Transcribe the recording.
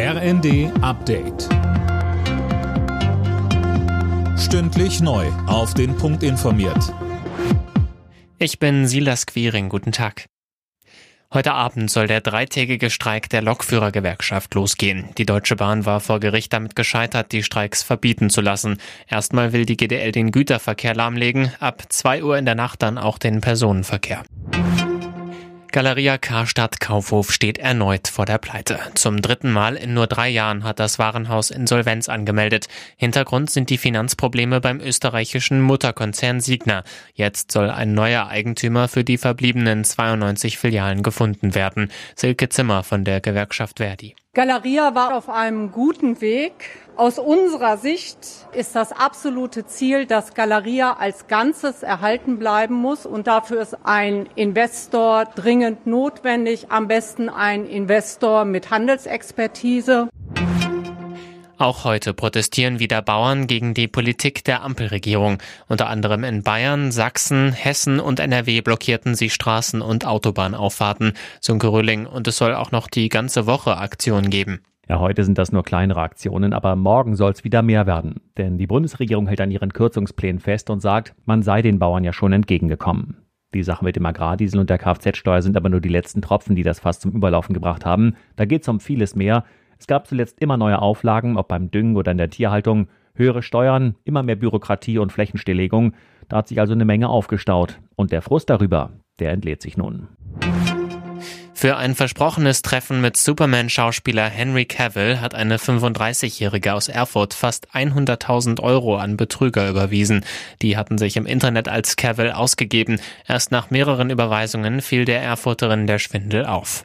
RND Update. Stündlich neu. Auf den Punkt informiert. Ich bin Silas Quiring. Guten Tag. Heute Abend soll der dreitägige Streik der Lokführergewerkschaft losgehen. Die Deutsche Bahn war vor Gericht damit gescheitert, die Streiks verbieten zu lassen. Erstmal will die GDL den Güterverkehr lahmlegen, ab zwei Uhr in der Nacht dann auch den Personenverkehr. Galeria Karstadt Kaufhof steht erneut vor der Pleite. Zum dritten Mal in nur drei Jahren hat das Warenhaus Insolvenz angemeldet. Hintergrund sind die Finanzprobleme beim österreichischen Mutterkonzern Signa. Jetzt soll ein neuer Eigentümer für die verbliebenen 92 Filialen gefunden werden. Silke Zimmer von der Gewerkschaft Verdi. Galeria war auf einem guten Weg. Aus unserer Sicht ist das absolute Ziel, dass Galeria als Ganzes erhalten bleiben muss und dafür ist ein Investor dringend notwendig, am besten ein Investor mit Handelsexpertise. Auch heute protestieren wieder Bauern gegen die Politik der Ampelregierung. Unter anderem in Bayern, Sachsen, Hessen und NRW blockierten sie Straßen und Autobahnauffahrten. Sönke Röhling. Und es soll auch noch die ganze Woche Aktionen geben. Ja, heute sind das nur kleinere Aktionen, aber morgen soll es wieder mehr werden. Denn die Bundesregierung hält an ihren Kürzungsplänen fest und sagt, man sei den Bauern ja schon entgegengekommen. Die Sachen mit dem Agrardiesel und der Kfz-Steuer sind aber nur die letzten Tropfen, die das fast zum Überlaufen gebracht haben. Da geht es um vieles mehr. Es gab zuletzt immer neue Auflagen, ob beim Düngen oder in der Tierhaltung, höhere Steuern, immer mehr Bürokratie und Flächenstilllegung. Da hat sich also eine Menge aufgestaut. Und der Frust darüber, der entlädt sich nun. Für ein versprochenes Treffen mit Superman-Schauspieler Henry Cavill hat eine 35-Jährige aus Erfurt fast 100.000 Euro an Betrüger überwiesen. Die hatten sich im Internet als Cavill ausgegeben. Erst nach mehreren Überweisungen fiel der Erfurterin der Schwindel auf.